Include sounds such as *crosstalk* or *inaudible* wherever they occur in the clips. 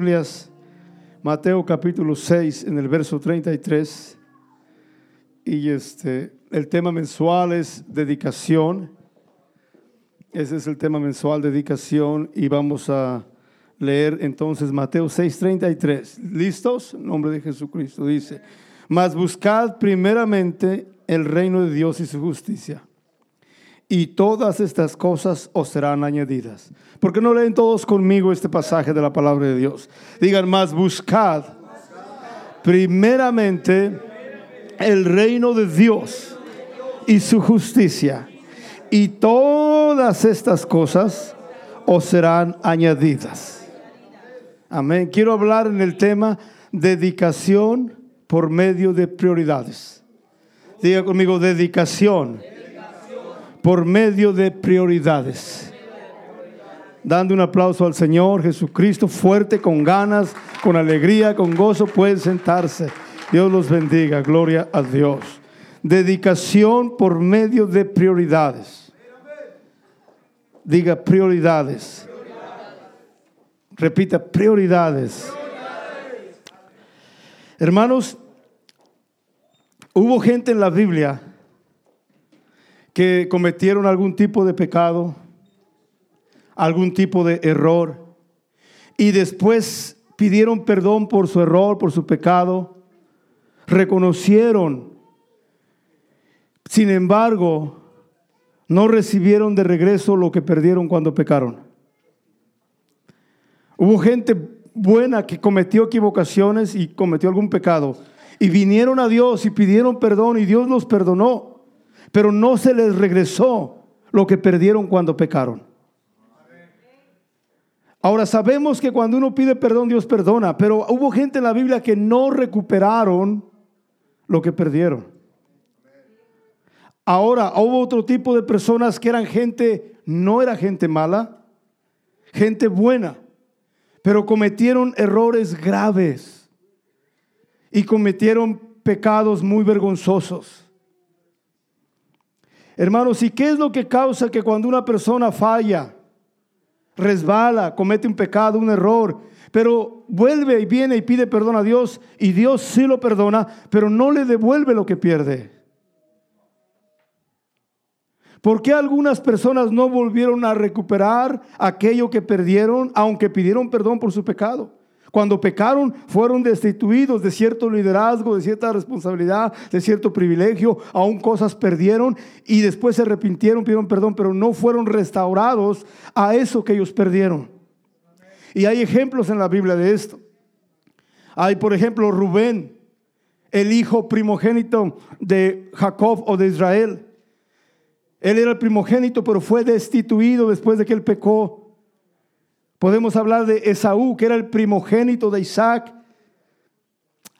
Biblias, Mateo capítulo 6 en el verso 33 y este el tema mensual es dedicación. Ese es el tema mensual dedicación y vamos a leer entonces Mateo 6:33. ¿Listos? En nombre de Jesucristo dice, "Mas buscad primeramente el reino de Dios y su justicia." Y todas estas cosas os serán añadidas. ¿Por qué no leen todos conmigo este pasaje de la palabra de Dios? Digan más, buscad primeramente el reino de Dios y su justicia, y todas estas cosas os serán añadidas. Amén. Quiero hablar en el tema dedicación por medio de prioridades. Diga conmigo, dedicación por medio de prioridades. Dando un aplauso al Señor Jesucristo, fuerte, con ganas, con alegría, con gozo, pueden sentarse. Dios los bendiga, gloria a Dios. Dedicación por medio de prioridades. Diga prioridades. Repita, prioridades. Hermanos, hubo gente en la Biblia que cometieron algún tipo de pecado, algún tipo de error, y después pidieron perdón por su error, por su pecado, reconocieron, sin embargo, no recibieron de regreso lo que perdieron cuando pecaron. Hubo gente buena que cometió equivocaciones y cometió algún pecado, y vinieron a Dios y pidieron perdón y Dios los perdonó pero no se les regresó lo que perdieron cuando pecaron. Ahora sabemos que cuando uno pide perdón, Dios perdona, pero hubo gente en la Biblia que no recuperaron lo que perdieron. Ahora hubo otro tipo de personas que eran gente, no era gente mala, gente buena, pero cometieron errores graves y cometieron pecados muy vergonzosos. Hermanos, ¿y qué es lo que causa que cuando una persona falla, resbala, comete un pecado, un error, pero vuelve y viene y pide perdón a Dios y Dios sí lo perdona, pero no le devuelve lo que pierde? ¿Por qué algunas personas no volvieron a recuperar aquello que perdieron, aunque pidieron perdón por su pecado? Cuando pecaron, fueron destituidos de cierto liderazgo, de cierta responsabilidad, de cierto privilegio, aún cosas perdieron y después se arrepintieron, pidieron perdón, pero no fueron restaurados a eso que ellos perdieron. Y hay ejemplos en la Biblia de esto. Hay, por ejemplo, Rubén, el hijo primogénito de Jacob o de Israel. Él era el primogénito, pero fue destituido después de que él pecó. Podemos hablar de Esaú, que era el primogénito de Isaac.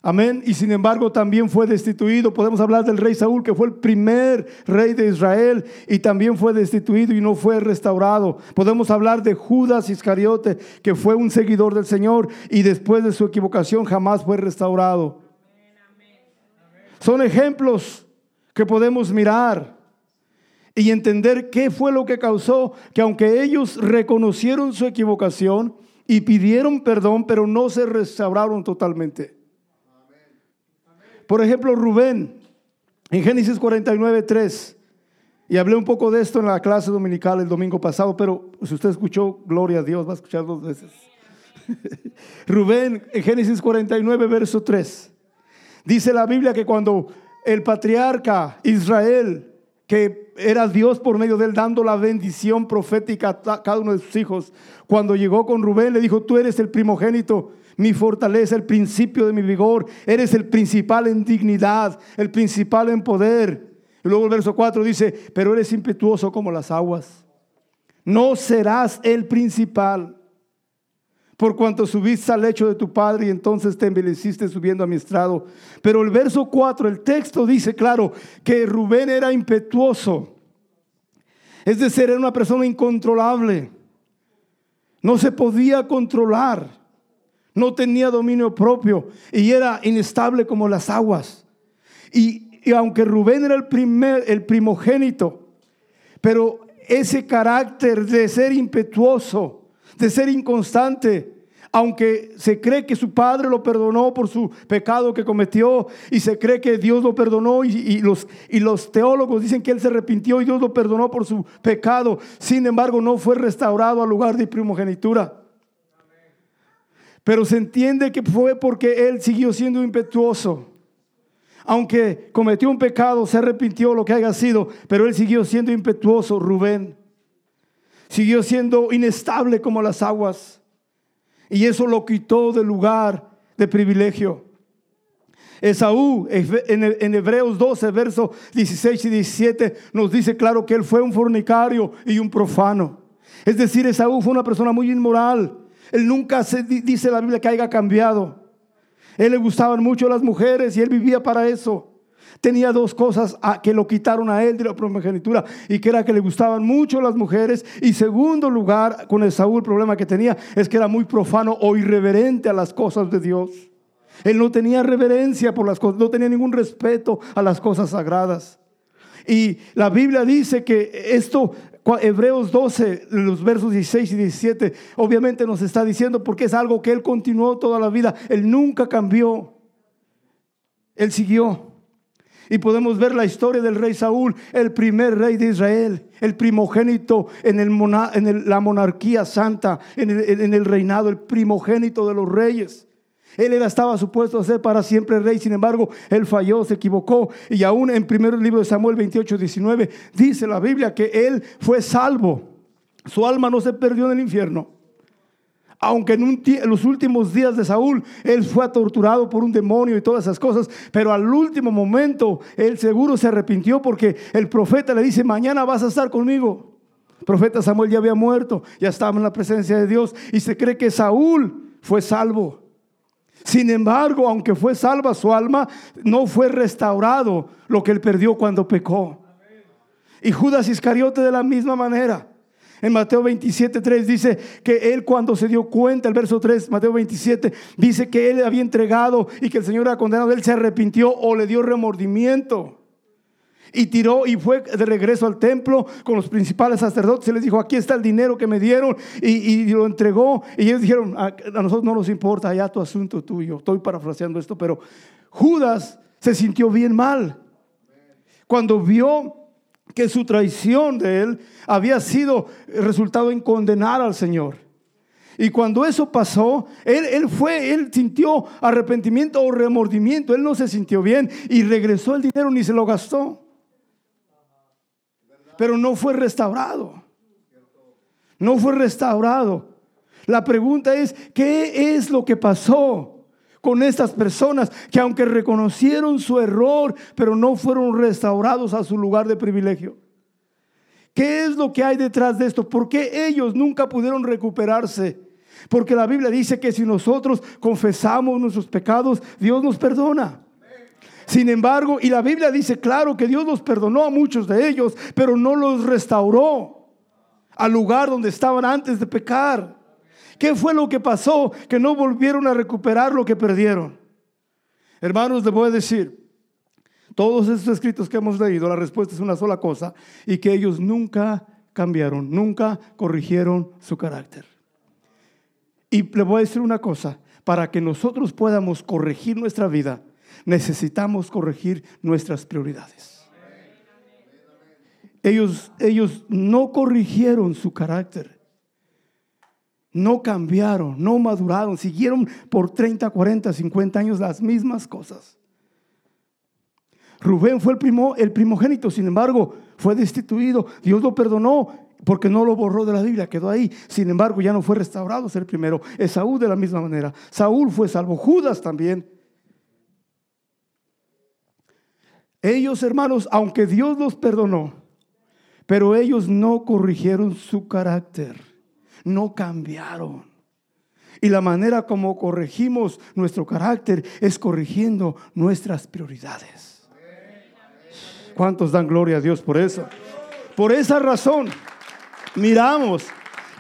Amén. Y sin embargo también fue destituido. Podemos hablar del rey Saúl, que fue el primer rey de Israel y también fue destituido y no fue restaurado. Podemos hablar de Judas Iscariote, que fue un seguidor del Señor y después de su equivocación jamás fue restaurado. Son ejemplos que podemos mirar y entender qué fue lo que causó que aunque ellos reconocieron su equivocación y pidieron perdón, pero no se restauraron totalmente. Por ejemplo, Rubén, en Génesis 49, 3, y hablé un poco de esto en la clase dominical el domingo pasado, pero si usted escuchó, gloria a Dios, va a escuchar dos veces. *laughs* Rubén, en Génesis 49, verso 3, dice la Biblia que cuando el patriarca Israel, que era Dios por medio de él dando la bendición profética a cada uno de sus hijos. Cuando llegó con Rubén le dijo, tú eres el primogénito, mi fortaleza, el principio de mi vigor, eres el principal en dignidad, el principal en poder. Y luego el verso 4 dice, pero eres impetuoso como las aguas. No serás el principal por cuanto subiste al lecho de tu padre y entonces te envileciste subiendo a mi estrado. Pero el verso 4, el texto dice claro que Rubén era impetuoso. Es decir, era una persona incontrolable. No se podía controlar. No tenía dominio propio y era inestable como las aguas. Y, y aunque Rubén era el primer, el primogénito, pero ese carácter de ser impetuoso, de ser inconstante, aunque se cree que su padre lo perdonó por su pecado que cometió y se cree que Dios lo perdonó y, los, y los teólogos dicen que él se arrepintió y Dios lo perdonó por su pecado, sin embargo no fue restaurado al lugar de primogenitura. Pero se entiende que fue porque él siguió siendo impetuoso. Aunque cometió un pecado, se arrepintió lo que haya sido, pero él siguió siendo impetuoso, Rubén. Siguió siendo inestable como las aguas. Y eso lo quitó del lugar de privilegio. Esaú, en Hebreos 12, versos 16 y 17, nos dice claro que él fue un fornicario y un profano. Es decir, Esaú fue una persona muy inmoral. Él nunca se dice la Biblia que haya cambiado. Él le gustaban mucho las mujeres y él vivía para eso tenía dos cosas que lo quitaron a él de la primogenitura y que era que le gustaban mucho las mujeres y segundo lugar con el Saúl el problema que tenía es que era muy profano o irreverente a las cosas de Dios. Él no tenía reverencia por las cosas, no tenía ningún respeto a las cosas sagradas. Y la Biblia dice que esto, Hebreos 12, los versos 16 y 17, obviamente nos está diciendo porque es algo que él continuó toda la vida. Él nunca cambió. Él siguió. Y podemos ver la historia del rey Saúl, el primer rey de Israel, el primogénito en, el la monarquía santa, en el, el, reinado, el primogénito de los reyes. Él era, estaba supuesto a ser para siempre rey, sin embargo, él falló, se equivocó. Y aún en primer libro de Samuel 28, 19, dice la Biblia que él fue salvo. Su alma no se perdió en el infierno aunque en, los últimos días de Saúl él fue torturado por un demonio y todas esas cosas, pero al último momento él seguro se arrepintió porque el profeta le dice, mañana vas a estar conmigo. El profeta Samuel ya había muerto, ya estaba en la presencia de Dios y se cree que Saúl fue salvo. Sin embargo, aunque fue salva su alma, no fue restaurado lo que él perdió cuando pecó. Y Judas Iscariote de la misma manera. En Mateo 27, 3 dice que él cuando se dio cuenta, el verso 3, Mateo 27, dice que él había entregado y que el Señor era condenado, él se arrepintió o le dio remordimiento. Y tiró y fue de regreso al templo con los principales sacerdotes y les dijo, aquí está el dinero que me dieron y, lo entregó. Y ellos dijeron, a, nosotros no nos importa, ya tu asunto tuyo. Estoy parafraseando esto, pero Judas se sintió bien mal. Cuando vio que su traición de él había sido resultado en condenar al Señor. Y cuando eso pasó, él, él, fue, él sintió arrepentimiento o remordimiento, él no se sintió bien y regresó el dinero ni se lo gastó. Pero no fue restaurado. No fue restaurado. La pregunta es, ¿qué es lo que pasó? Con estas personas que aunque reconocieron su error, pero no fueron restaurados a su lugar de privilegio. ¿Qué es lo que hay detrás de esto? ¿Por qué ellos nunca pudieron recuperarse? Porque la Biblia dice que si nosotros confesamos nuestros pecados, Dios nos perdona. Sin embargo, y la Biblia dice claro que Dios los perdonó a muchos de ellos, pero no los restauró al lugar donde estaban antes de pecar. ¿Qué fue lo que pasó? Que no volvieron a recuperar lo que perdieron. Hermanos, les voy a decir, todos estos escritos que hemos leído, la respuesta es una sola cosa, y que ellos nunca cambiaron, nunca corrigieron su carácter. Y le voy a decir una cosa, para que nosotros podamos corregir nuestra vida, necesitamos corregir nuestras prioridades. Ellos, ellos no corrigieron su carácter no cambiaron, no maduraron, siguieron por 30, 40, 50 años las mismas cosas. Rubén fue el, primo, el primogénito, sin embargo, fue destituido. Dios lo perdonó porque no lo borró de la Biblia, quedó ahí. Sin embargo, ya no fue restaurado ser el primero. Esaú de la misma manera. Saúl fue salvo, Judas también. Ellos, hermanos, aunque Dios los perdonó, pero ellos no corrigieron su carácter no cambiaron. Y la manera como corregimos nuestro carácter es corrigiendo nuestras prioridades. ¿Cuántos dan gloria a Dios por eso? Por esa razón, miramos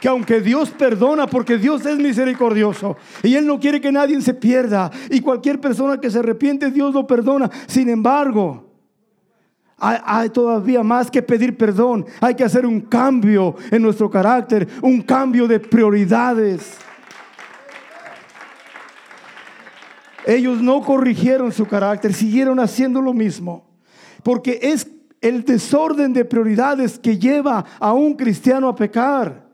que aunque Dios perdona, porque Dios es misericordioso y Él no quiere que nadie se pierda, y cualquier persona que se arrepiente, Dios lo perdona. Sin embargo, hay, todavía más que pedir perdón. Hay que hacer un cambio en nuestro carácter, un cambio de prioridades. Ellos no corrigieron su carácter, siguieron haciendo lo mismo. Porque es el desorden de prioridades que lleva a un cristiano a pecar.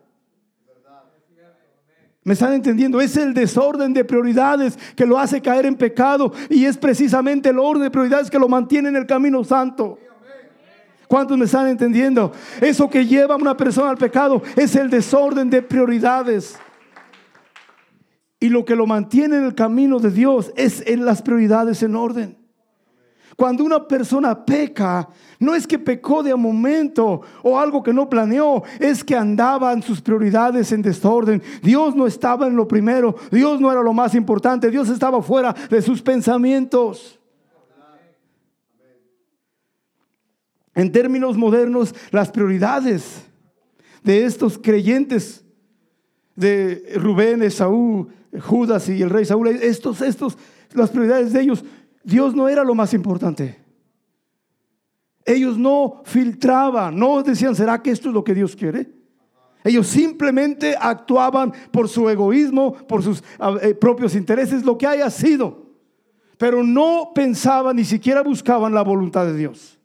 ¿Me están entendiendo? Es el desorden de prioridades que lo hace caer en pecado y es precisamente el orden de prioridades que lo mantiene en el camino santo. ¿Cuántos me están entendiendo? Eso que lleva a una persona al pecado es el desorden de prioridades. Y lo que lo mantiene en el camino de Dios es en las prioridades en orden. Cuando una persona peca, no es que pecó de un momento o algo que no planeó, es que andaban sus prioridades en desorden. Dios no estaba en lo primero, Dios no era lo más importante, Dios estaba fuera de sus pensamientos. En términos modernos, las prioridades de estos creyentes de Rubén, Esaú, Judas y el rey Saúl, estos, estos, las prioridades de ellos Dios no era lo más importante. Ellos no filtraban, no decían, ¿será que esto es lo que Dios quiere? Ellos simplemente actuaban por su egoísmo, por sus eh, propios intereses, lo que haya sido. Pero no pensaban, ni siquiera buscaban la voluntad de Dios.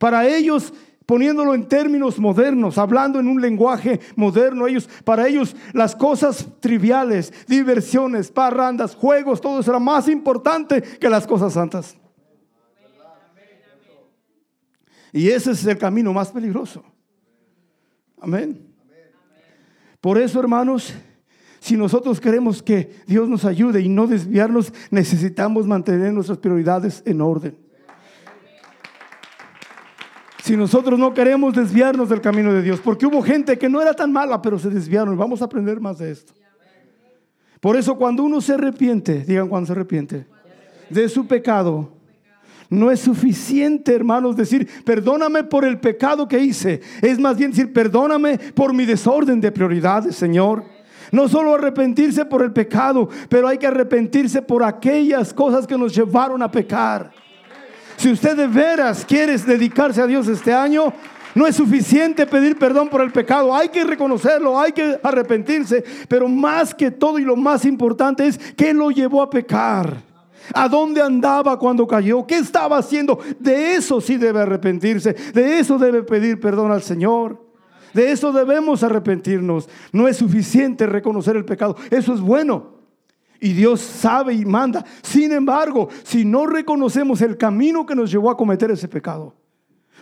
Para ellos poniéndolo en términos modernos, hablando en un lenguaje moderno, ellos, para ellos las cosas triviales, diversiones, parrandas, juegos, todo eso era más importante que las cosas santas. Y ese es el camino más peligroso. Amén. Por eso, hermanos, si nosotros queremos que Dios nos ayude y no desviarnos, necesitamos mantener nuestras prioridades en orden. Si nosotros no queremos desviarnos del camino de Dios, porque hubo gente que no era tan mala, pero se desviaron. Vamos a aprender más de esto. Por eso cuando uno se arrepiente, digan cuando se arrepiente, de su pecado, no es suficiente, hermanos, decir, perdóname por el pecado que hice. Es más bien decir, perdóname por mi desorden de prioridades, Señor. No solo arrepentirse por el pecado, pero hay que arrepentirse por aquellas cosas que nos llevaron a pecar. Si usted de veras quiere dedicarse a Dios este año, no es suficiente pedir perdón por el pecado, hay que reconocerlo, hay que arrepentirse, pero más que todo y lo más importante es qué lo llevó a pecar. ¿A dónde andaba cuando cayó? ¿Qué estaba haciendo? De eso sí debe arrepentirse, de eso debe pedir perdón al Señor. De eso debemos arrepentirnos. No es suficiente reconocer el pecado, eso es bueno. Y Dios sabe y manda. Sin embargo, si no reconocemos el camino que nos llevó a cometer ese pecado,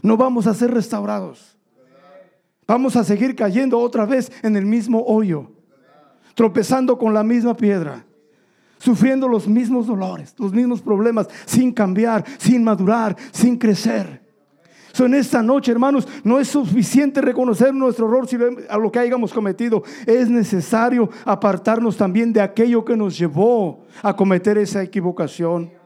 no vamos a ser restaurados. Vamos a seguir cayendo otra vez en el mismo hoyo, tropezando con la misma piedra, sufriendo los mismos dolores, los mismos problemas, sin cambiar, sin madurar, sin crecer en esta noche, hermanos, no es suficiente reconocer nuestro error si a lo que hayamos cometido. Es necesario apartarnos también de aquello que nos llevó a cometer esa equivocación.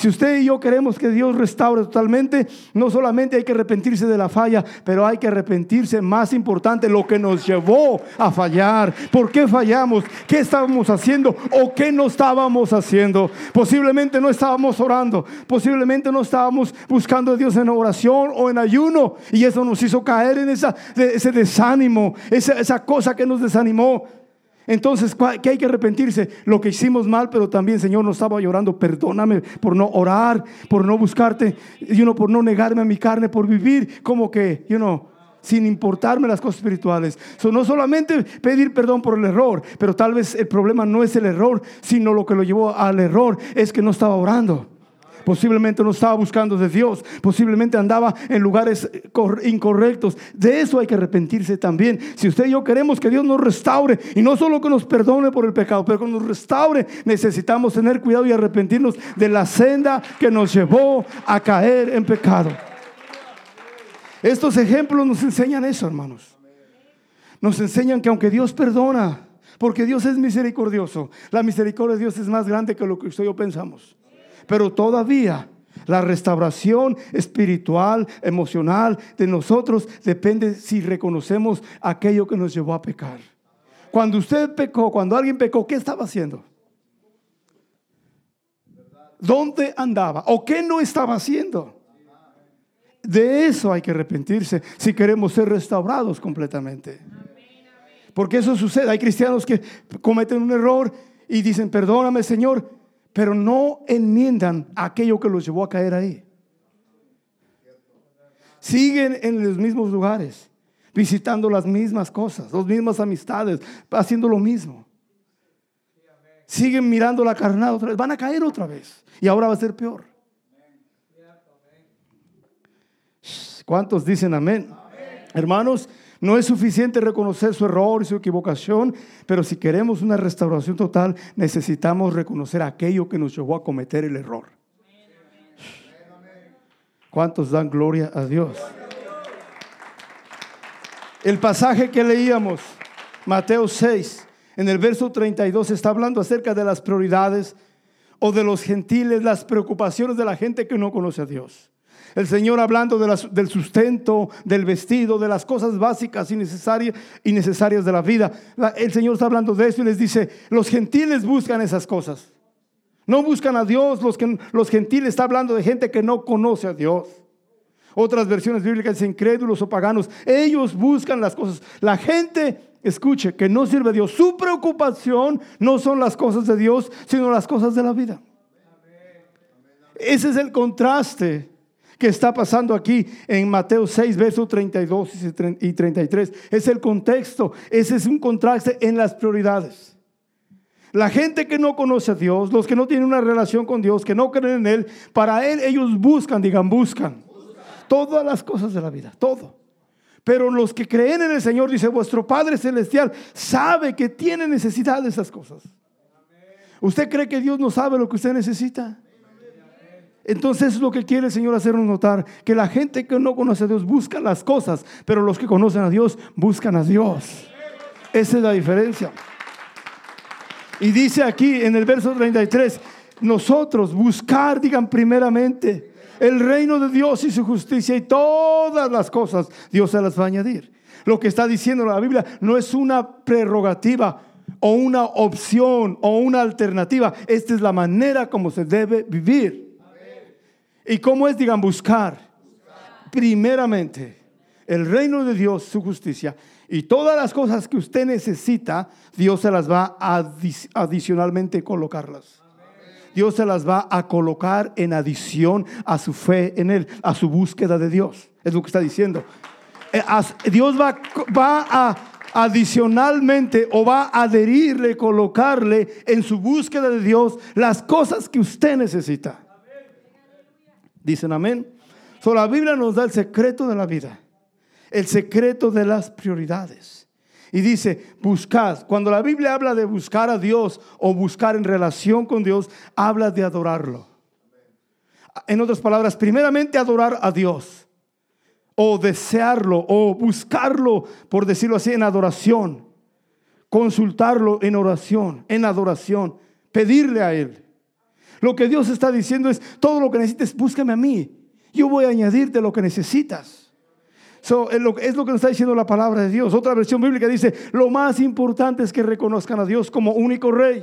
Si usted y yo queremos que Dios restaure totalmente, no solamente hay que arrepentirse de la falla, pero hay que arrepentirse, más importante, lo que nos llevó a fallar. ¿Por qué fallamos? ¿Qué estábamos haciendo o qué no estábamos haciendo? Posiblemente no estábamos orando, posiblemente no estábamos buscando a Dios en oración o en ayuno y eso nos hizo caer en ese desánimo, esa cosa que nos desanimó. Entonces, ¿qué hay que arrepentirse? Lo que hicimos mal, pero también, Señor, no estaba llorando. Perdóname por no orar, por no buscarte, you know, por no negarme a mi carne, por vivir como que, you know, sin importarme las cosas espirituales. no solamente pedir perdón por el error, pero tal vez el problema no es el error, sino lo que lo llevó al error es que no estaba orando. Posiblemente no estaba buscando de Dios. Posiblemente andaba en lugares incorrectos. De eso hay que arrepentirse también. Si usted y yo queremos que Dios nos restaure y no solo que nos perdone por el pecado, pero que nos restaure, necesitamos tener cuidado y arrepentirnos de la senda que nos llevó a caer en pecado. Estos ejemplos nos enseñan eso, hermanos. Nos enseñan que aunque Dios perdona, porque Dios es misericordioso, la misericordia de Dios es más grande que lo que usted y yo pensamos. Pero todavía la restauración espiritual, emocional de nosotros depende si reconocemos aquello que nos llevó a pecar. Cuando usted pecó, cuando alguien pecó, ¿qué estaba haciendo? ¿Dónde andaba? ¿O qué no estaba haciendo? De eso hay que arrepentirse si queremos ser restaurados completamente. Porque eso sucede. Hay cristianos que cometen un error y dicen, perdóname Señor, pero no enmiendan aquello que los llevó a caer ahí. Siguen en los mismos lugares, visitando las mismas cosas, las mismas amistades, haciendo lo mismo. Siguen mirando la carnada otra vez, van a caer otra vez y ahora va a ser peor. ¿Cuántos dicen amén? Hermanos, no es suficiente reconocer su error y su equivocación, pero si queremos una restauración total, necesitamos reconocer aquello que nos llevó a cometer el error. ¿Cuántos dan gloria a Dios? El pasaje que leíamos, Mateo 6, en el verso 32, está hablando acerca de las prioridades o de los gentiles, las preocupaciones de la gente que no conoce a Dios. El Señor hablando del sustento, del vestido, de las cosas básicas y necesarias, y necesarias de la vida. El Señor está hablando de eso y les dice, los gentiles buscan esas cosas. No buscan a Dios, los, que, los gentiles está hablando de gente que no conoce a Dios. Otras versiones bíblicas dicen incrédulos o paganos. Ellos buscan las cosas. La gente, escuche, que no sirve a Dios. Su preocupación no son las cosas de Dios, sino las cosas de la vida. Ese es el contraste que está pasando aquí en Mateo 6, versos 32 y 33. Es el contexto, ese es un contraste en las prioridades. La gente que no conoce a Dios, los que no tienen una relación con Dios, que no creen en Él, para Él ellos buscan, digan, buscan todas las cosas de la vida, todo. Pero los que creen en el Señor, dice, vuestro Padre Celestial sabe que tiene necesidad de esas cosas. ¿Usted cree que Dios no sabe lo que usted necesita? Entonces es lo que quiere el Señor hacernos notar, que la gente que no conoce a Dios busca las cosas, pero los que conocen a Dios buscan a Dios. Esa es la diferencia. Y dice aquí en el verso 33, nosotros buscar, digan primeramente, el reino de Dios y su justicia y todas las cosas Dios se las va a añadir. Lo que está diciendo la Biblia no es una prerrogativa o una opción o una alternativa. Esta es la manera como se debe vivir. ¿Y cómo es, digan, buscar? Primeramente, el reino de Dios, su justicia. Y todas las cosas que usted necesita, Dios se las va a adicionalmente colocarlas. Dios se las va a colocar en adición a su fe en Él, a su búsqueda de Dios. Es lo que está diciendo. Eh, Dios va, a adicionalmente o va a adherirle, colocarle en su búsqueda de Dios las cosas que usted necesita. Dicen amén. La Biblia nos da el secreto de la vida, el secreto de las prioridades. Y dice, buscad. Cuando la Biblia habla de buscar a Dios o buscar en relación con Dios, habla de adorarlo. En otras palabras, primeramente adorar a Dios o desearlo o buscarlo, por decirlo así, en adoración. Consultarlo en oración, en adoración, pedirle a Él. Lo que Dios está diciendo es, todo lo que necesites, búscame a mí. Yo voy a añadirte lo que necesitas. es, lo, es lo que nos está diciendo la palabra de Dios. Otra versión bíblica dice, lo más importante es que reconozcan a Dios como único rey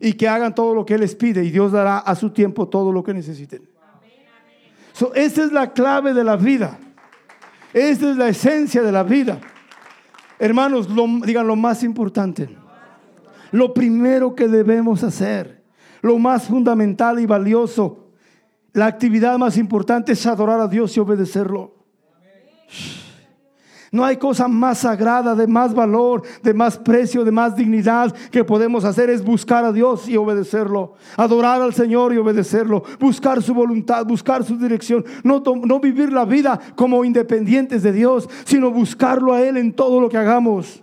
y que hagan todo lo que Él les pide y Dios dará a su tiempo todo lo que necesiten. So, esa es la clave de la vida. Esta es la esencia de la vida. Hermanos, digan lo más importante. Lo primero que debemos hacer lo más fundamental y valioso, la actividad más importante es adorar a Dios y obedecerlo. No hay cosa más sagrada, de más valor, de más precio, de más dignidad que podemos hacer es buscar a Dios y obedecerlo. Adorar al Señor y obedecerlo. Buscar su voluntad, buscar su dirección. No, no vivir la vida como independientes de Dios, sino buscarlo a Él en todo lo que hagamos.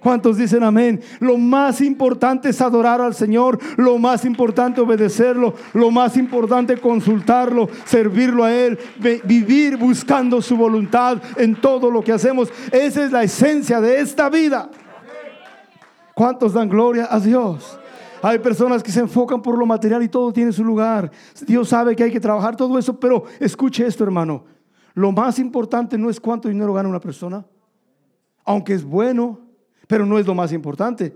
¿Cuántos dicen amén? Lo más importante es adorar al Señor, lo más importante obedecerlo, lo más importante consultarlo, servirlo a Él, vivir buscando su voluntad en todo lo que hacemos. Esa es la esencia de esta vida. ¿Cuántos dan gloria a Dios? Hay personas que se enfocan por lo material y todo tiene su lugar. Dios sabe que hay que trabajar todo eso, pero escuche esto, hermano. Lo más importante no es cuánto dinero gana una persona, aunque es bueno, pero no es lo más importante.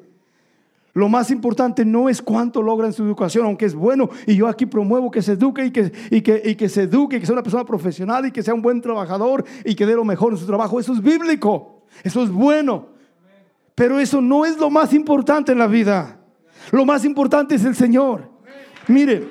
Lo más importante no es cuánto logra en su educación, aunque es bueno, y yo aquí promuevo que se eduque y que, y que, y que se eduque, que sea una persona profesional y que sea un buen trabajador y que dé lo mejor en su trabajo. Eso es bíblico, eso es bueno. Pero eso no es lo más importante en la vida. Lo más importante es el Señor. Mire,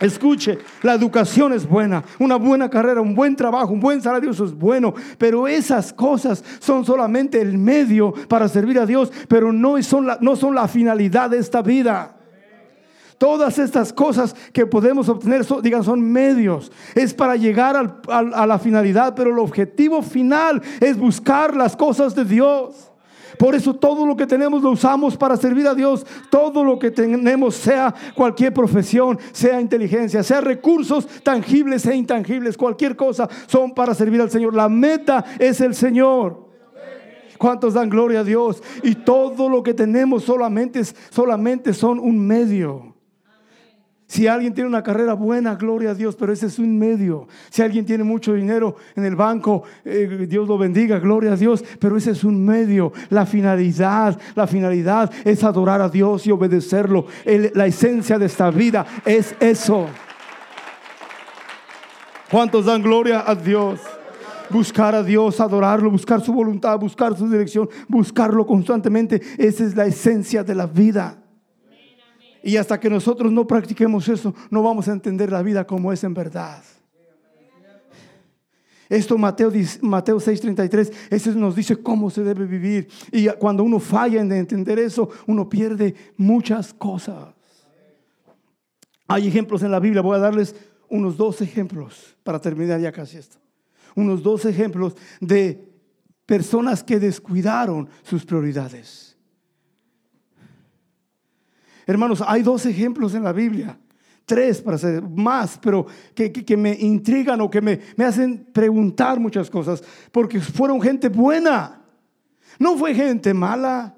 Escuche, la educación es buena, una buena carrera, un buen trabajo, un buen salario, eso es bueno, pero esas cosas son solamente el medio para servir a Dios, pero no son la, finalidad de esta vida. Todas estas cosas que podemos obtener, son, digan, son medios. Es para llegar a la finalidad, pero el objetivo final es buscar las cosas de Dios. Por eso todo lo que tenemos lo usamos para servir a Dios. Todo lo que tenemos, sea cualquier profesión, sea inteligencia, sea recursos tangibles e intangibles, cualquier cosa, son para servir al Señor. La meta es el Señor. ¿Cuántos dan gloria a Dios? Y todo lo que tenemos solamente, solamente son un medio. Si alguien tiene una carrera buena, gloria a Dios, pero ese es un medio. Si alguien tiene mucho dinero en el banco, eh, Dios lo bendiga, gloria a Dios, pero ese es un medio. La finalidad, la finalidad es adorar a Dios y obedecerlo. la esencia de esta vida es eso. ¿Cuántos dan gloria a Dios? buscar a Dios, adorarlo, buscar su voluntad, buscar su dirección, buscarlo constantemente. Esa es la esencia de la vida. Y hasta que nosotros no practiquemos eso, no vamos a entender la vida como es en verdad. Esto Mateo, Mateo 6:33, ese nos dice cómo se debe vivir. Y cuando uno falla en entender eso, uno pierde muchas cosas. Hay ejemplos en la Biblia, voy a darles unos dos ejemplos para terminar ya casi esto. Unos dos ejemplos de personas que descuidaron sus prioridades. Hermanos, hay dos ejemplos en la Biblia, tres para ser más, pero que, me intrigan o que me, me hacen preguntar muchas cosas, porque fueron gente buena, no fue gente mala,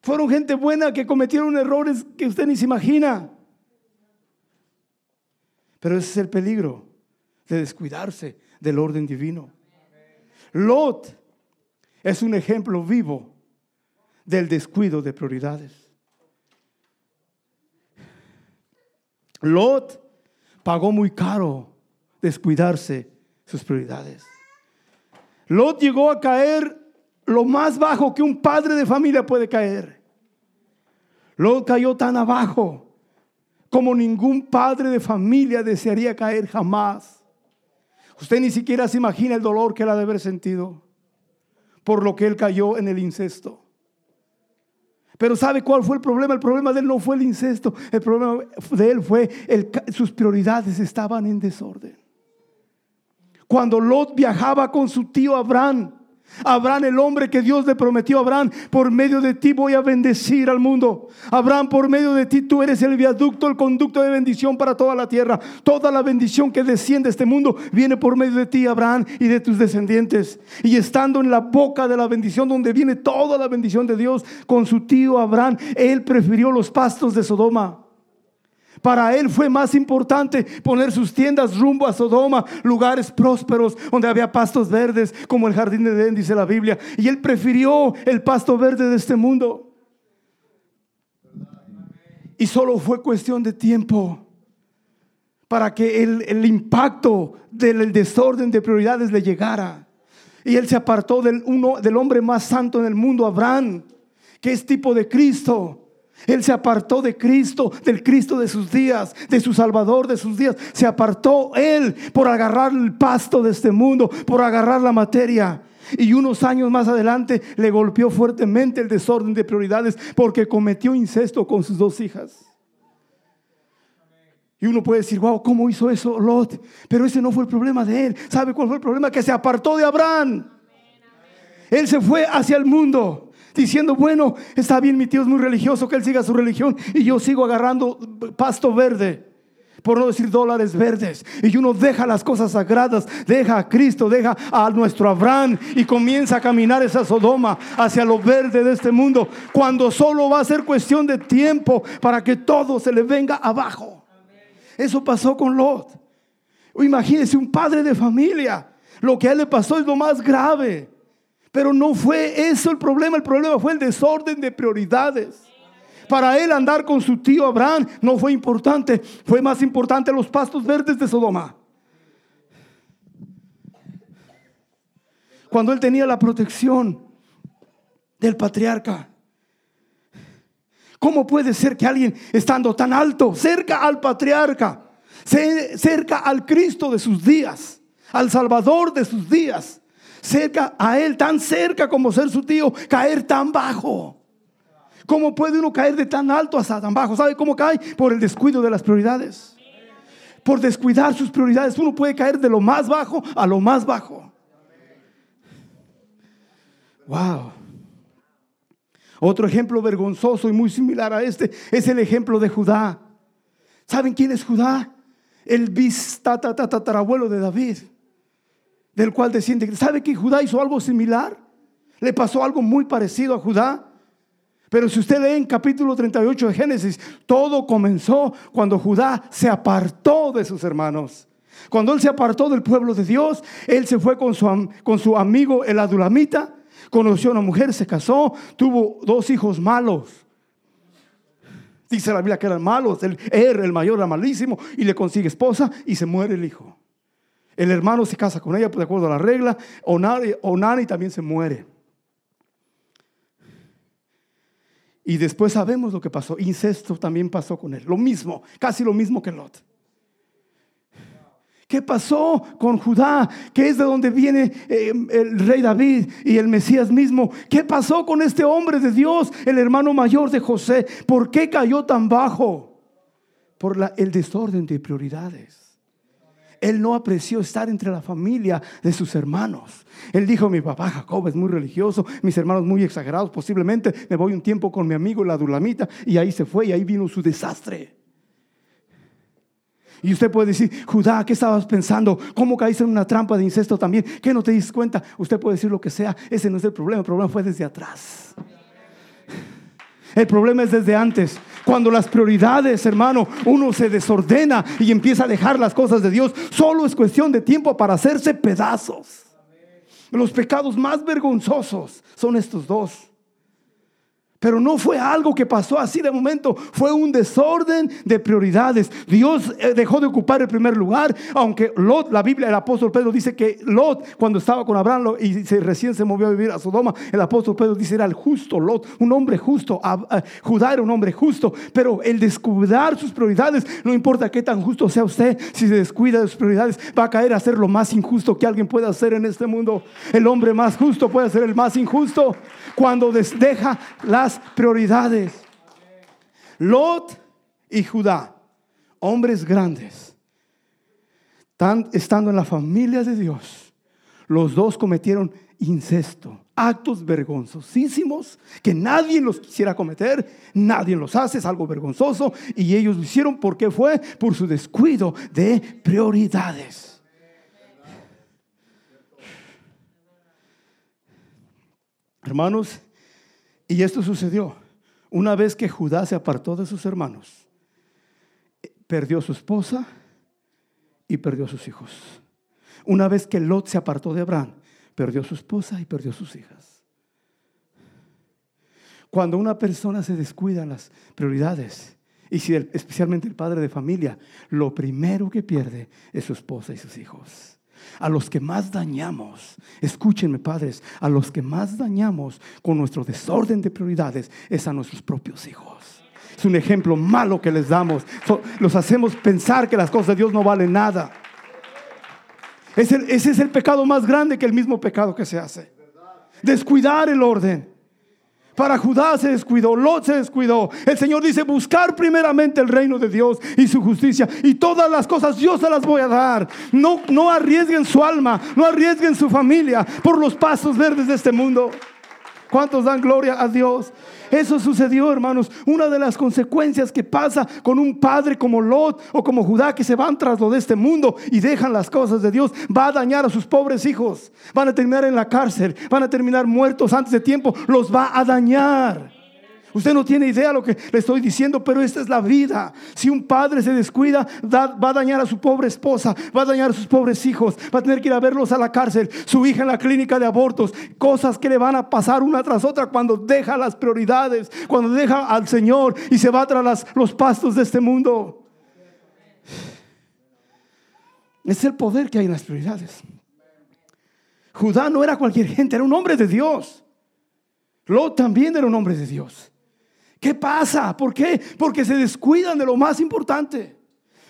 fueron gente buena que cometieron errores que usted ni se imagina. Pero ese es el peligro de descuidarse del orden divino. Lot es un ejemplo vivo del descuido de prioridades. Lot pagó muy caro descuidarse sus prioridades. Lot llegó a caer lo más bajo que un padre de familia puede caer. Lot cayó tan abajo como ningún padre de familia desearía caer jamás. Usted ni siquiera se imagina el dolor que él ha de haber sentido por lo que él cayó en el incesto. Pero ¿sabe cuál fue el problema? El problema de él no fue el incesto. El problema de él fue sus prioridades estaban en desorden. Cuando Lot viajaba con su tío Abraham, Abraham, el hombre que Dios le prometió a Abraham, por medio de ti voy a bendecir al mundo. Abraham, por medio de ti tú eres el viaducto, el conducto de bendición para toda la tierra. Toda la bendición que desciende a este mundo viene por medio de ti, Abraham, y de tus descendientes. Y estando en la boca de la bendición, donde viene toda la bendición de Dios, con su tío Abraham, él prefirió los pastos de Sodoma. Para él fue más importante poner sus tiendas rumbo a Sodoma, lugares prósperos donde había pastos verdes, como el jardín de Edén, dice la Biblia. Y él prefirió el pasto verde de este mundo. Y solo fue cuestión de tiempo para que el, impacto del desorden de prioridades le llegara. Y él se apartó del, uno, del hombre más santo en el mundo, Abraham, que es tipo de Cristo. Él se apartó de Cristo, del Cristo de sus días, de su Salvador de sus días. Se apartó Él por agarrar el pasto de este mundo, por agarrar la materia. Y unos años más adelante le golpeó fuertemente el desorden de prioridades porque cometió incesto con sus dos hijas. Y uno puede decir, wow, ¿cómo hizo eso Lot? Pero ese no fue el problema de él. ¿Sabe cuál fue el problema? Que se apartó de Abraham. Él se fue hacia el mundo diciendo, bueno, está bien, mi tío es muy religioso, que él siga su religión y yo sigo agarrando pasto verde. Por no decir dólares verdes. Y uno deja las cosas sagradas, deja a Cristo, deja a nuestro Abraham y comienza a caminar esa Sodoma hacia lo verde de este mundo. Cuando solo va a ser cuestión de tiempo para que todo se le venga abajo. Eso pasó con Lot. Imagínese un padre de familia. Lo que a él le pasó es lo más grave. Pero no fue eso el problema, el problema fue el desorden de prioridades. Para él andar con su tío Abraham no fue importante, fue más importante los pastos verdes de Sodoma. Cuando él tenía la protección del patriarca, ¿Cómo puede ser que alguien estando tan alto, cerca al patriarca, cerca al Cristo de sus días, al Salvador de sus días, cerca a Él, tan cerca como ser su tío, caer tan bajo? ¿Cómo puede uno caer de tan alto hasta tan bajo? ¿Sabe cómo cae? Por el descuido de las prioridades. Por descuidar sus prioridades. Uno puede caer de lo más bajo a lo más bajo. Wow. Otro ejemplo vergonzoso y muy similar a este es el ejemplo de Judá. ¿Saben quién es Judá? El bis tatarabuelo de David, del cual desciende. ¿Sabe que Judá hizo algo similar? Le pasó algo muy parecido a Judá. Pero si usted lee en capítulo 38 de Génesis, todo comenzó cuando Judá se apartó de sus hermanos. Cuando él se apartó del pueblo de Dios, él se fue con su, con su amigo el adulamita conoció a una mujer, se casó, tuvo dos hijos malos. Dice la Biblia que eran malos. El Er, el mayor, era malísimo y le consigue esposa y se muere el hijo. El hermano se casa con ella pues, de acuerdo a la regla. Onani, Onani también se muere. Y después sabemos lo que pasó. Incesto también pasó con él. Lo mismo, casi lo mismo que Lot. ¿Qué pasó con Judá? Que es de donde viene eh, el rey David y el Mesías mismo. ¿Qué pasó con este hombre de Dios, el hermano mayor de José? ¿Por qué cayó tan bajo? Por el desorden de prioridades. Él no apreció estar entre la familia de sus hermanos. Él dijo, mi papá Jacob es muy religioso, mis hermanos muy exagerados, posiblemente me voy un tiempo con mi amigo la Dulamita y ahí se fue y ahí vino su desastre. Y usted puede decir, Judá, ¿qué estabas pensando? ¿Cómo caíste en una trampa de incesto también? ¿Qué no te diste cuenta? Usted puede decir lo que sea, ese no es el problema, el problema fue desde atrás. El problema es desde antes. Cuando las prioridades, hermano, uno se desordena y empieza a dejar las cosas de Dios, solo es cuestión de tiempo para hacerse pedazos. Los pecados más vergonzosos son estos dos. Pero no fue algo que pasó así de momento, fue un desorden de prioridades. Dios eh, dejó de ocupar el primer lugar, aunque Lot, la Biblia, el apóstol Pedro dice que Lot, cuando estaba con Abraham y recién se movió a vivir a Sodoma, el apóstol Pedro dice era el justo Lot, un hombre justo. Judá era un hombre justo, pero el descuidar sus prioridades, no importa qué tan justo sea usted, si se descuida de sus prioridades, va a caer a ser lo más injusto que alguien pueda hacer en este mundo. El hombre más justo puede ser el más injusto cuando deja las prioridades. Lot y Judá, hombres grandes, estando en la familia de Dios, los dos cometieron incesto, actos vergonzosísimos que nadie los quisiera cometer, nadie los hace, es algo vergonzoso, y ellos lo hicieron porque fue por su descuido de prioridades. Hermanos, y esto sucedió una vez que Judá se apartó de sus hermanos. Perdió su esposa y perdió sus hijos. Una vez que Lot se apartó de Abraham, perdió su esposa y perdió sus hijas. Cuando una persona se descuida en las prioridades, y si especialmente el padre de familia, lo primero que pierde es su esposa y sus hijos. A los que más dañamos, escúchenme padres, a los que más dañamos con nuestro desorden de prioridades es a nuestros propios hijos. Es un ejemplo malo que les damos. los hacemos pensar que las cosas de Dios no valen nada. ese es el pecado más grande que el mismo pecado que se hace. Descuidar el orden. Para Judá se descuidó, Lot se descuidó. El Señor dice, buscar primeramente el reino de Dios y su justicia. Y todas las cosas yo se las voy a dar. No, no arriesguen su alma, no arriesguen su familia por los pasos verdes de este mundo. ¿Cuántos dan gloria a Dios? Eso sucedió, hermanos. Una de las consecuencias que pasa con un padre como Lot o como Judá que se van tras lo de este mundo y dejan las cosas de Dios, va a dañar a sus pobres hijos. Van a terminar en la cárcel, van a terminar muertos antes de tiempo, los va a dañar. Usted no tiene idea de lo que le estoy diciendo, pero esta es la vida. Si un padre se descuida, va a dañar a su pobre esposa, va a dañar a sus pobres hijos, va a tener que ir a verlos a la cárcel, su hija en la clínica de abortos, cosas que le van a pasar una tras otra cuando deja las prioridades, cuando deja al Señor y se va tras los pastos de este mundo. Es el poder que hay en las prioridades. Judá no era cualquier gente, era un hombre de Dios. Lot también era un hombre de Dios ¿Qué pasa? ¿Por qué? Porque se descuidan de lo más importante.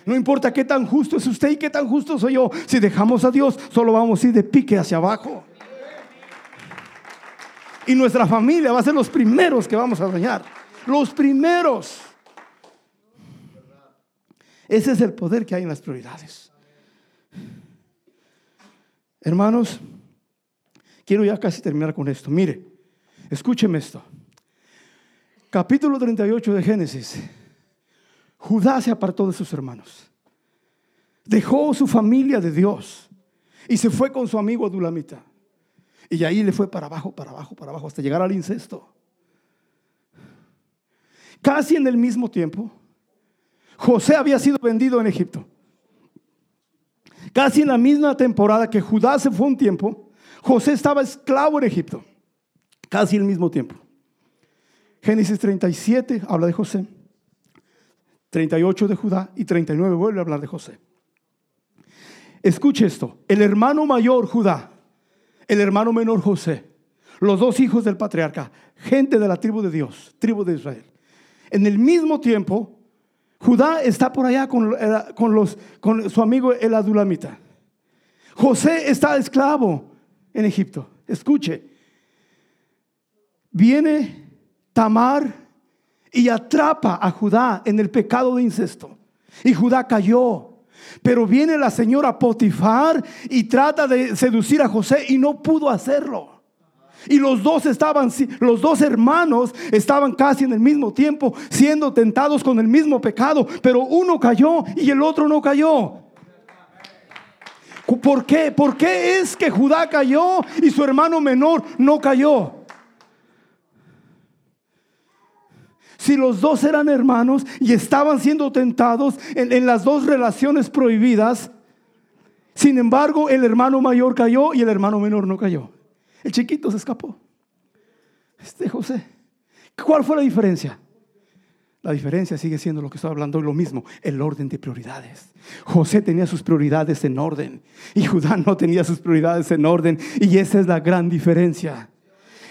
No importa qué tan justo es usted y qué tan justo soy yo. Si dejamos a Dios, solo vamos a ir de pique hacia abajo. Y nuestra familia va a ser los primeros que vamos a dañar. Los primeros. Ese es el poder que hay en las prioridades. Hermanos, quiero ya casi terminar con esto. Mire, escúcheme esto. Capítulo 38 de Génesis. Judá se apartó de sus hermanos. Dejó su familia de Dios y se fue con su amigo Adulamita. Y ahí le fue para abajo, para abajo, para abajo, hasta llegar al incesto. Casi en el mismo tiempo, José había sido vendido en Egipto. Casi en la misma temporada que Judá se fue un tiempo, José estaba esclavo en Egipto. Casi el mismo tiempo. Génesis 37 habla de José. 38 de Judá y 39 vuelve a hablar de José. Escuche esto. El hermano mayor Judá, el hermano menor José, los dos hijos del patriarca, gente de la tribu de Dios, tribu de Israel. En el mismo tiempo, Judá está por allá con, con, los, con su amigo el adulamita. José está esclavo en Egipto. Escuche, viene Tamar y atrapa a Judá en el pecado de incesto. Y Judá cayó. Pero viene la señora Potifar y trata de seducir a José y no pudo hacerlo. Y los dos estaban, los dos hermanos estaban casi en el mismo tiempo siendo tentados con el mismo pecado, pero uno cayó y el otro no cayó. ¿Por qué? ¿Por qué es que Judá cayó y su hermano menor no cayó? Si los dos eran hermanos y estaban siendo tentados en, las dos relaciones prohibidas, sin embargo el hermano mayor cayó y el hermano menor no cayó. El chiquito se escapó. Este José. ¿Cuál fue la diferencia? La diferencia sigue siendo lo que estaba hablando, lo mismo, el orden de prioridades. José tenía sus prioridades en orden y Judá no tenía sus prioridades en orden y esa es la gran diferencia.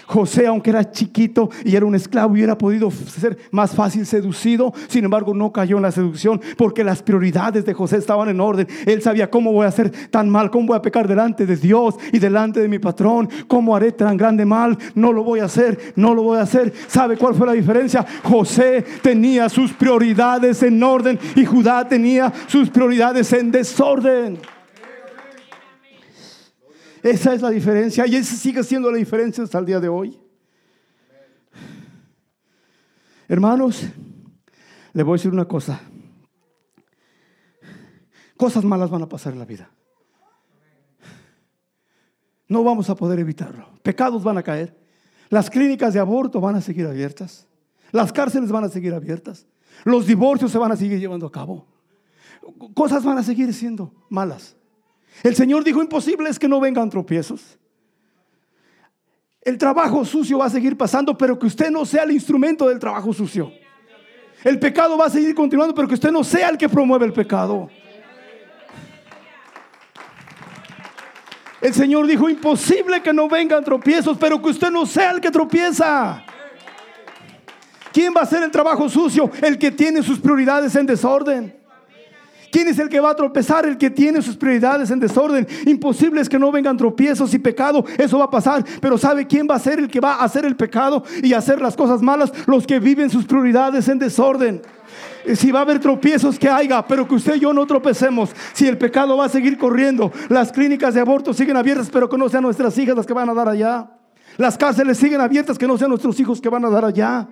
José, aunque era chiquito y era un esclavo, hubiera podido ser más fácil seducido. Sin embargo, no cayó en la seducción porque las prioridades de José estaban en orden. Él sabía cómo voy a hacer tan mal, cómo voy a pecar delante de Dios y delante de mi patrón. ¿Cómo haré tan grande mal? No lo voy a hacer, no lo voy a hacer. ¿Sabe cuál fue la diferencia? José tenía sus prioridades en orden y Judá tenía sus prioridades en desorden. Esa es la diferencia y esa sigue siendo la diferencia hasta el día de hoy. Hermanos, le voy a decir una cosa. Cosas malas van a pasar en la vida. No vamos a poder evitarlo. Pecados van a caer. Las clínicas de aborto van a seguir abiertas. Las cárceles van a seguir abiertas. Los divorcios se van a seguir llevando a cabo. Cosas van a seguir siendo malas. El Señor dijo, imposible es que no vengan tropiezos. El trabajo sucio va a seguir pasando, pero que usted no sea el instrumento del trabajo sucio. El pecado va a seguir continuando, pero que usted no sea el que promueve el pecado. El Señor dijo, imposible que no vengan tropiezos, pero que usted no sea el que tropieza. ¿Quién va a hacer el trabajo sucio? El que tiene sus prioridades en desorden. ¿Quién es el que va a tropezar? El que tiene sus prioridades en desorden. Imposible es que no vengan tropiezos y pecado. Eso va a pasar. Pero ¿sabe quién va a ser el que va a hacer el pecado y hacer las cosas malas? Los que viven sus prioridades en desorden. Si va a haber tropiezos que haya, pero que usted y yo no tropecemos. Si el pecado va a seguir corriendo, las clínicas de aborto siguen abiertas, pero que no sean nuestras hijas las que van a dar allá. Las cárceles siguen abiertas, que no sean nuestros hijos que van a dar allá.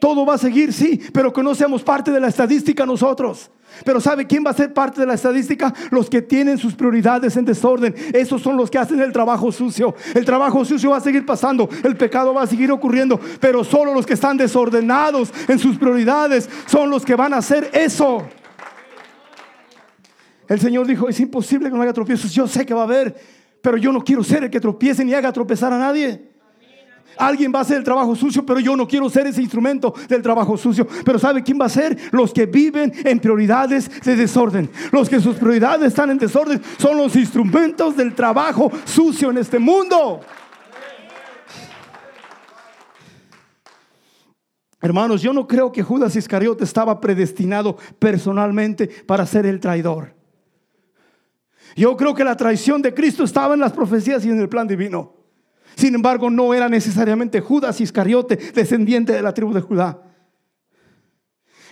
Todo va a seguir, sí, pero que no seamos parte de la estadística nosotros. Pero ¿sabe quién va a ser parte de la estadística? Los que tienen sus prioridades en desorden. Esos son los que hacen el trabajo sucio. El trabajo sucio va a seguir pasando. El pecado va a seguir ocurriendo. Pero solo los que están desordenados en sus prioridades son los que van a hacer eso. El Señor dijo, es imposible que no haya tropiezos. Yo sé que va a haber, pero yo no quiero ser el que tropiece ni haga tropezar a nadie. Alguien va a hacer el trabajo sucio, pero yo no quiero ser ese instrumento del trabajo sucio. Pero ¿sabe quién va a ser? Los que viven en prioridades de desorden. Los que sus prioridades están en desorden son los instrumentos del trabajo sucio en este mundo. Hermanos, yo no creo que Judas Iscariote estaba predestinado personalmente para ser el traidor. Yo creo que la traición de Cristo estaba en las profecías y en el plan divino. Sin embargo, no era necesariamente Judas Iscariote, descendiente de la tribu de Judá.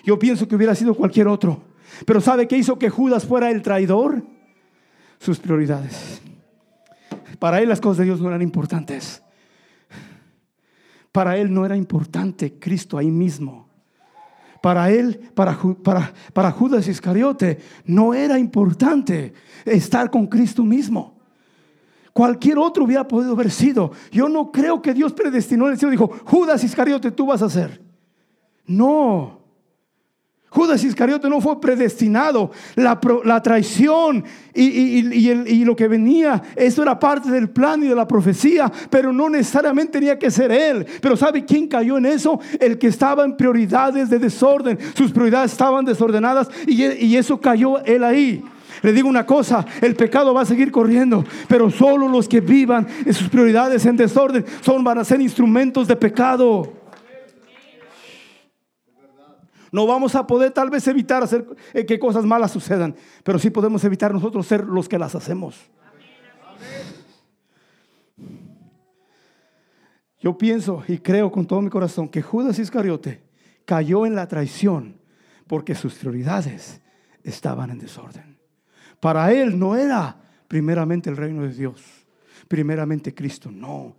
Yo pienso que hubiera sido cualquier otro. Pero ¿sabe qué hizo que Judas fuera el traidor? Sus prioridades. Para él las cosas de Dios no eran importantes. Para él no era importante Cristo ahí mismo. Para él, para, para, para Judas Iscariote, no era importante estar con Cristo mismo. Cualquier otro hubiera podido haber sido. Yo no creo que Dios predestinó el cielo. Dijo, Judas Iscariote, tú vas a ser. No. Judas Iscariote no fue predestinado. La, traición y, lo que venía, eso era parte del plan y de la profecía, pero no necesariamente tenía que ser él. Pero ¿sabe quién cayó en eso? El que estaba en prioridades de desorden. Sus prioridades estaban desordenadas y, y eso cayó él ahí. Le digo una cosa, el pecado va a seguir corriendo, pero solo los que vivan en sus prioridades en desorden son van a ser instrumentos de pecado. No vamos a poder tal vez evitar hacer eh, que cosas malas sucedan, pero sí podemos evitar nosotros ser los que las hacemos. Yo pienso y creo con todo mi corazón que Judas Iscariote cayó en la traición porque sus prioridades estaban en desorden. Para él no era primeramente el reino de Dios, primeramente Cristo, no.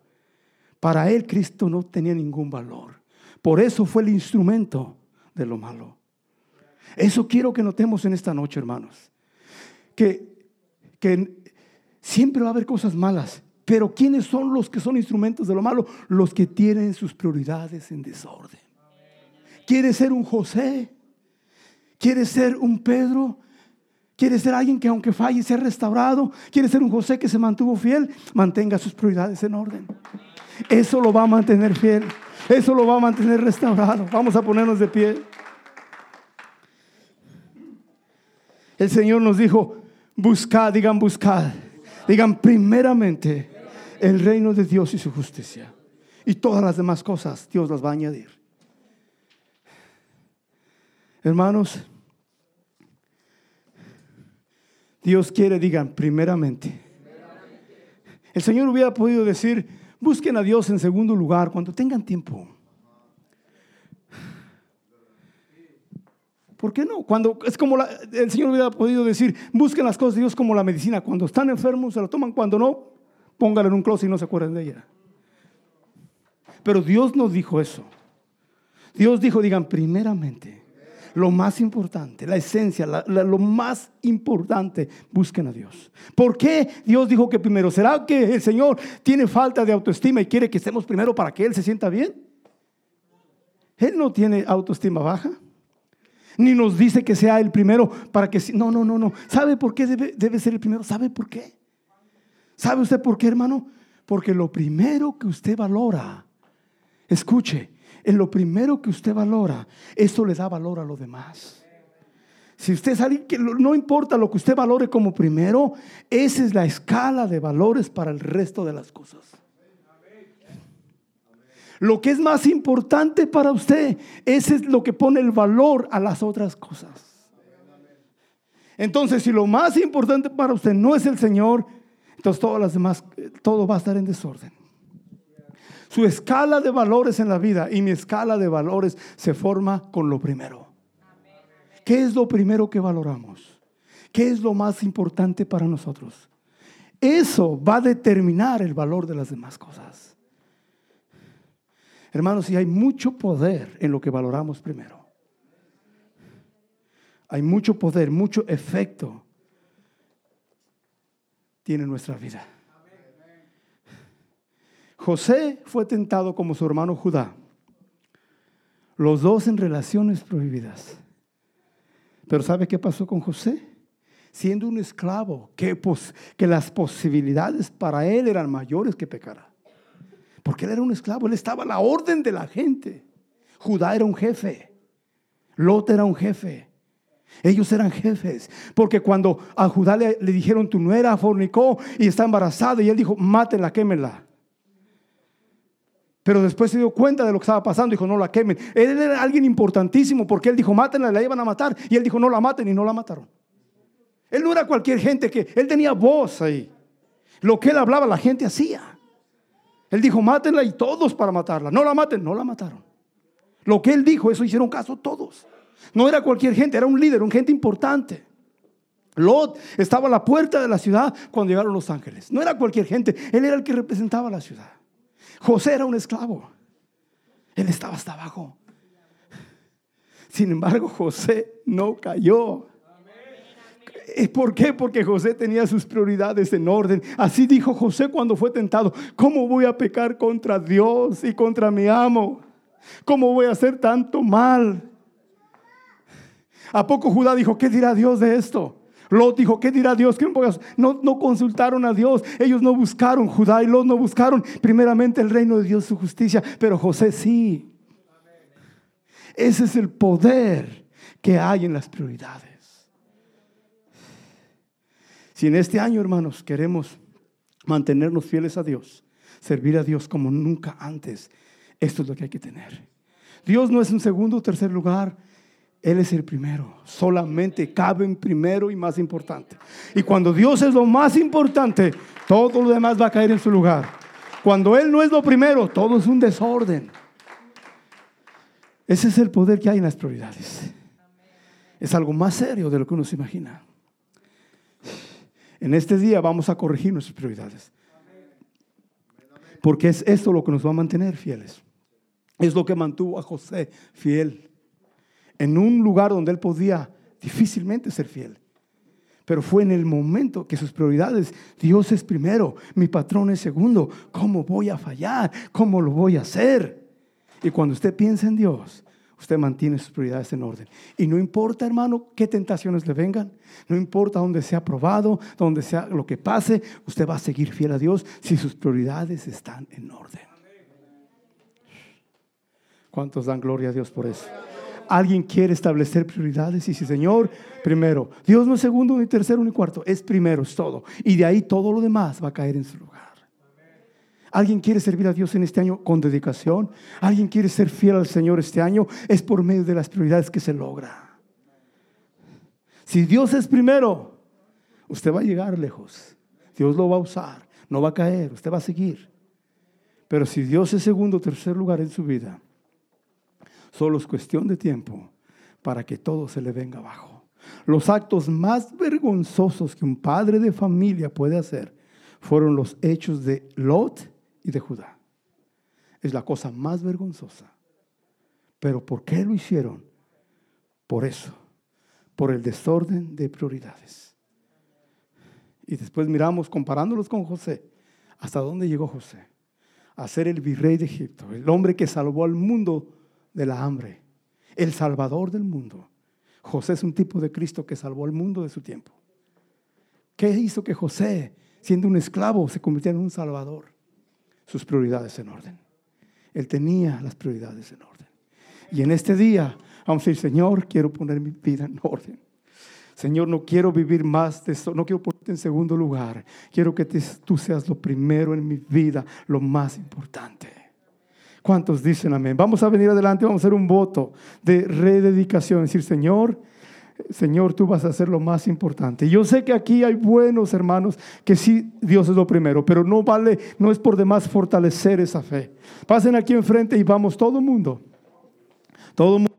Para él Cristo no tenía ningún valor. Por eso fue el instrumento de lo malo. Eso quiero que notemos en esta noche, hermanos. Que, que siempre va a haber cosas malas, pero ¿quiénes son los que son instrumentos de lo malo? Los que tienen sus prioridades en desorden. ¿Quiere ser un José? ¿Quiere ser un Pedro? ¿Quiere ser alguien que aunque falle sea restaurado? ¿Quiere ser un José que se mantuvo fiel? Mantenga sus prioridades en orden. Eso lo va a mantener fiel. Eso lo va a mantener restaurado. Vamos a ponernos de pie. El Señor nos dijo, buscad, digan buscad, digan primeramente el reino de Dios y su justicia. Y todas las demás cosas Dios las va a añadir. Hermanos, Dios quiere, digan primeramente. El Señor hubiera podido decir, Busquen a Dios en segundo lugar cuando tengan tiempo. ¿Por qué no? Cuando es como el Señor hubiera podido decir, busquen las cosas de Dios como la medicina. Cuando están enfermos se la toman, cuando no, pónganla en un closet y no se acuerden de ella. Pero Dios nos dijo eso. Dios dijo, digan, primeramente, lo más importante, la esencia, lo más importante, busquen a Dios. ¿Por qué Dios dijo que primero? ¿Será que el Señor tiene falta de autoestima y quiere que estemos primero para que Él se sienta bien? Él no tiene autoestima baja. Ni nos dice que sea el primero para que... No, no, no, no. ¿Sabe por qué debe, debe ser el primero? ¿Sabe por qué? ¿Sabe usted por qué, hermano? Porque lo primero que usted valora, escuche, en lo primero que usted valora, eso le da valor a lo demás. Si usted sabe que no importa lo que usted valore como primero, esa es la escala de valores para el resto de las cosas. Lo que es más importante para usted, ese es lo que pone el valor a las otras cosas. Entonces, si lo más importante para usted no es el Señor, entonces todas las demás, todo va a estar en desorden. Su escala de valores en la vida y mi escala de valores se forma con lo primero. ¿Qué es lo primero que valoramos? ¿Qué es lo más importante para nosotros? Eso va a determinar el valor de las demás cosas. Hermanos, y hay mucho poder en lo que valoramos primero. Hay mucho poder, mucho efecto tiene nuestra vida. José fue tentado como su hermano Judá. Los dos en relaciones prohibidas. Pero ¿sabe qué pasó con José? Siendo un esclavo, que, las posibilidades para él eran mayores que pecara. Porque él era un esclavo, él estaba a la orden de la gente. Judá era un jefe, Lot era un jefe. Ellos eran jefes, porque cuando a Judá le, le dijeron, tu nuera fornicó y está embarazada, y él dijo, mátela, quémela. Pero después se dio cuenta de lo que estaba pasando. Dijo, no la quemen. Él era alguien importantísimo porque él dijo, mátenla, la iban a matar. Y él dijo, no la maten y no la mataron. Él no era cualquier gente que, él tenía voz ahí. Lo que él hablaba, la gente hacía. Él dijo, mátenla y todos para matarla. No la maten, no la mataron. Lo que él dijo, eso hicieron caso todos. No era cualquier gente, era un líder, un gente importante. Lot estaba a la puerta de la ciudad cuando llegaron los ángeles. No era cualquier gente, él era el que representaba la ciudad. José era un esclavo. Él estaba hasta abajo. Sin embargo, José no cayó. ¿Por qué? Porque José tenía sus prioridades en orden. Así dijo José cuando fue tentado. ¿Cómo voy a pecar contra Dios y contra mi amo? ¿Cómo voy a hacer tanto mal? ¿A poco Judá dijo, qué dirá Dios de esto? Lot dijo, ¿qué dirá Dios? No, no consultaron a Dios. Ellos no buscaron, Judá y Lot no buscaron primeramente el reino de Dios, su justicia, pero José sí. Ese es el poder que hay en las prioridades. Si en este año, hermanos, queremos mantenernos fieles a Dios, servir a Dios como nunca antes, esto es lo que hay que tener. Dios no es un segundo o tercer lugar, él es el primero. Solamente cabe en primero y más importante. Y cuando Dios es lo más importante, todo lo demás va a caer en su lugar. Cuando Él no es lo primero, todo es un desorden. Ese es el poder que hay en las prioridades. Es algo más serio de lo que uno se imagina. En este día vamos a corregir nuestras prioridades. Porque es esto lo que nos va a mantener fieles. Es lo que mantuvo a José fiel en un lugar donde él podía difícilmente ser fiel. Pero fue en el momento que sus prioridades, Dios es primero, mi patrón es segundo, ¿cómo voy a fallar? ¿Cómo lo voy a hacer? Y cuando usted piensa en Dios, usted mantiene sus prioridades en orden. Y no importa, hermano, qué tentaciones le vengan, no importa dónde sea probado, dónde sea lo que pase, usted va a seguir fiel a Dios si sus prioridades están en orden. ¿Cuántos dan gloria a Dios por eso? Alguien quiere establecer prioridades y si Señor, primero. Dios no es segundo, ni tercero, ni cuarto. Es primero, es todo. Y de ahí todo lo demás va a caer en su lugar. ¿Alguien quiere servir a Dios en este año con dedicación? ¿Alguien quiere ser fiel al Señor este año? Es por medio de las prioridades que se logra. Si Dios es primero, usted va a llegar lejos. Dios lo va a usar. No va a caer, usted va a seguir. Pero si Dios es segundo o tercer lugar en su vida, Solo es cuestión de tiempo para que todo se le venga abajo. Los actos más vergonzosos que un padre de familia puede hacer fueron los hechos de Lot y de Judá. Es la cosa más vergonzosa. Pero ¿por qué lo hicieron? Por eso, por el desorden de prioridades. Y después miramos, comparándolos con José, hasta dónde llegó José. A ser el virrey de Egipto, el hombre que salvó al mundo de la hambre, el salvador del mundo. José es un tipo de Cristo que salvó al mundo de su tiempo. ¿Qué hizo que José, siendo un esclavo, se convirtiera en un salvador? Sus prioridades en orden. Él tenía las prioridades en orden. Y en este día vamos a decir, Señor, quiero poner mi vida en orden. Señor, no quiero vivir más de eso, no quiero ponerte en segundo lugar. Quiero que tú seas lo primero en mi vida, lo más importante. ¿Cuántos dicen amén? Vamos a venir adelante, vamos a hacer un voto de rededicación, decir, Señor, Señor, tú vas a hacer lo más importante. Yo sé que aquí hay buenos hermanos que sí, Dios es lo primero, pero no vale, no es por demás fortalecer esa fe. Pasen aquí enfrente y vamos todo el mundo. Todo mundo.